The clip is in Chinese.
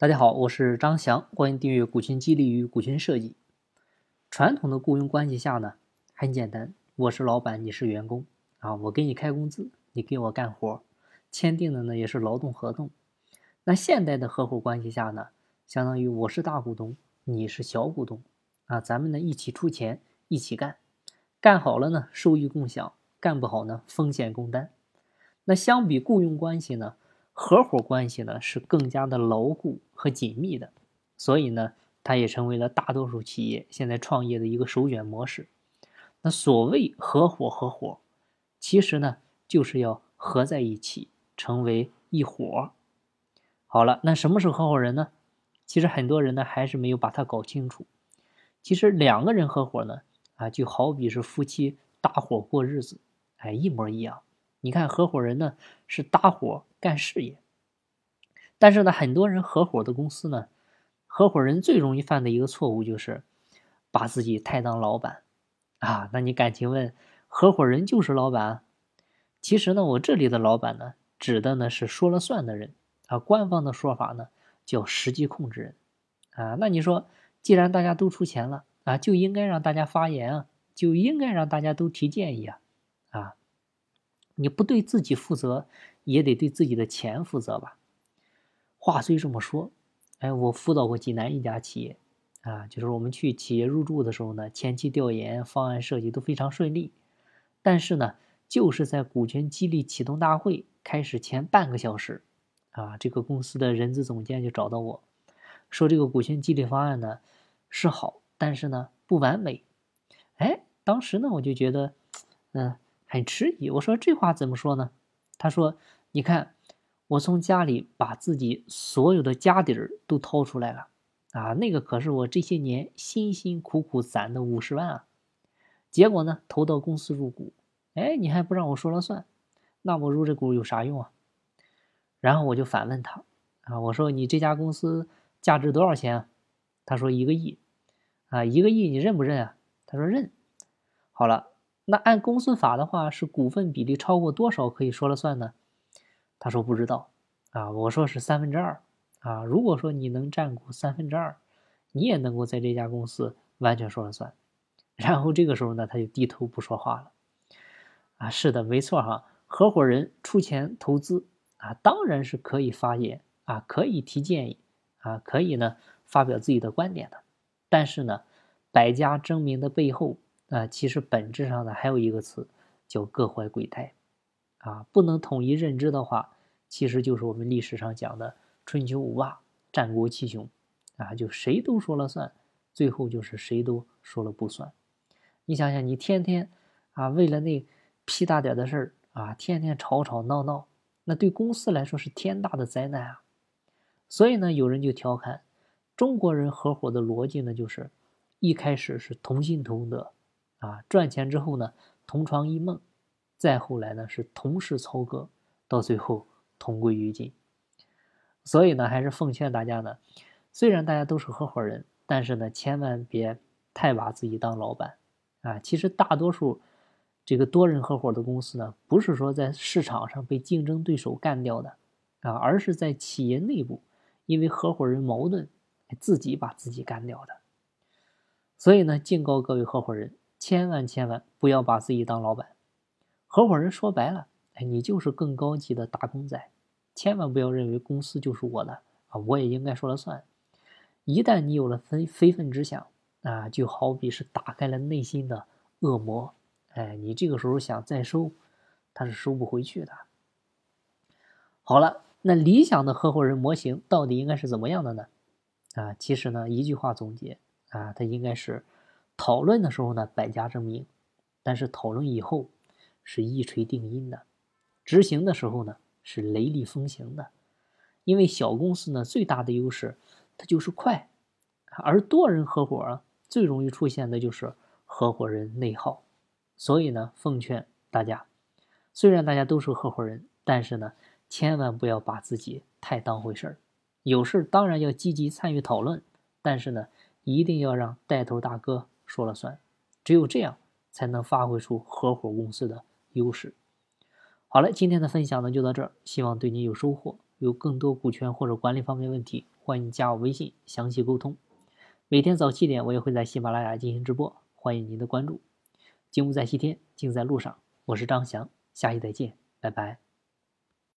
大家好，我是张翔，欢迎订阅《股权激励与股权设计》。传统的雇佣关系下呢，很简单，我是老板，你是员工啊，我给你开工资，你给我干活，签订的呢也是劳动合同。那现代的合伙关系下呢，相当于我是大股东，你是小股东啊，咱们呢一起出钱，一起干，干好了呢收益共享，干不好呢风险共担。那相比雇佣关系呢？合伙关系呢是更加的牢固和紧密的，所以呢，它也成为了大多数企业现在创业的一个首选模式。那所谓合伙合伙，其实呢就是要合在一起，成为一伙。好了，那什么是合伙人呢？其实很多人呢还是没有把它搞清楚。其实两个人合伙呢，啊，就好比是夫妻搭伙过日子，哎，一模一样。你看，合伙人呢是搭伙干事业，但是呢，很多人合伙的公司呢，合伙人最容易犯的一个错误就是把自己太当老板啊。那你敢请问，合伙人就是老板？其实呢，我这里的老板呢，指的呢是说了算的人啊。官方的说法呢叫实际控制人啊。那你说，既然大家都出钱了啊，就应该让大家发言啊，就应该让大家都提建议啊，啊。你不对自己负责，也得对自己的钱负责吧？话虽这么说，哎，我辅导过济南一家企业，啊，就是我们去企业入驻的时候呢，前期调研、方案设计都非常顺利，但是呢，就是在股权激励启动大会开始前半个小时，啊，这个公司的人资总监就找到我，说这个股权激励方案呢是好，但是呢不完美。哎，当时呢我就觉得，嗯。很迟疑，我说这话怎么说呢？他说：“你看，我从家里把自己所有的家底儿都掏出来了，啊，那个可是我这些年辛辛苦苦攒的五十万啊。结果呢，投到公司入股，哎，你还不让我说了算，那我入这股有啥用啊？然后我就反问他，啊，我说你这家公司价值多少钱啊？他说一个亿，啊，一个亿你认不认啊？他说认。好了。”那按公司法的话，是股份比例超过多少可以说了算呢？他说不知道啊，我说是三分之二啊。如果说你能占股三分之二，你也能够在这家公司完全说了算。然后这个时候呢，他就低头不说话了。啊，是的，没错哈，合伙人出钱投资啊，当然是可以发言啊，可以提建议啊，可以呢发表自己的观点的。但是呢，百家争鸣的背后。啊，其实本质上呢，还有一个词叫各怀鬼胎，啊，不能统一认知的话，其实就是我们历史上讲的春秋五霸、战国七雄，啊，就谁都说了算，最后就是谁都说了不算。你想想，你天天啊为了那屁大点的事儿啊，天天吵吵闹闹，那对公司来说是天大的灾难啊。所以呢，有人就调侃中国人合伙的逻辑呢，就是一开始是同心同德。啊，赚钱之后呢，同床异梦，再后来呢是同室操戈，到最后同归于尽。所以呢，还是奉劝大家呢，虽然大家都是合伙人，但是呢，千万别太把自己当老板啊。其实大多数这个多人合伙的公司呢，不是说在市场上被竞争对手干掉的啊，而是在企业内部因为合伙人矛盾，自己把自己干掉的。所以呢，敬告各位合伙人。千万千万不要把自己当老板，合伙人说白了，哎，你就是更高级的打工仔。千万不要认为公司就是我的啊，我也应该说了算。一旦你有了非非分之想啊，就好比是打开了内心的恶魔，哎，你这个时候想再收，他是收不回去的。好了，那理想的合伙人模型到底应该是怎么样的呢？啊，其实呢，一句话总结啊，它应该是。讨论的时候呢，百家争鸣；但是讨论以后是一锤定音的，执行的时候呢是雷厉风行的。因为小公司呢最大的优势它就是快，而多人合伙啊最容易出现的就是合伙人内耗。所以呢，奉劝大家，虽然大家都是合伙人，但是呢，千万不要把自己太当回事儿。有事当然要积极参与讨论，但是呢，一定要让带头大哥。说了算，只有这样才能发挥出合伙公司的优势。好了，今天的分享呢就到这儿，希望对您有收获。有更多股权或者管理方面问题，欢。迎加我微信详细沟通。每天早七点，我也会在喜马拉雅进行直播，欢迎您的关注。金屋在西天，静在路上。我是张翔，下期再见，拜拜。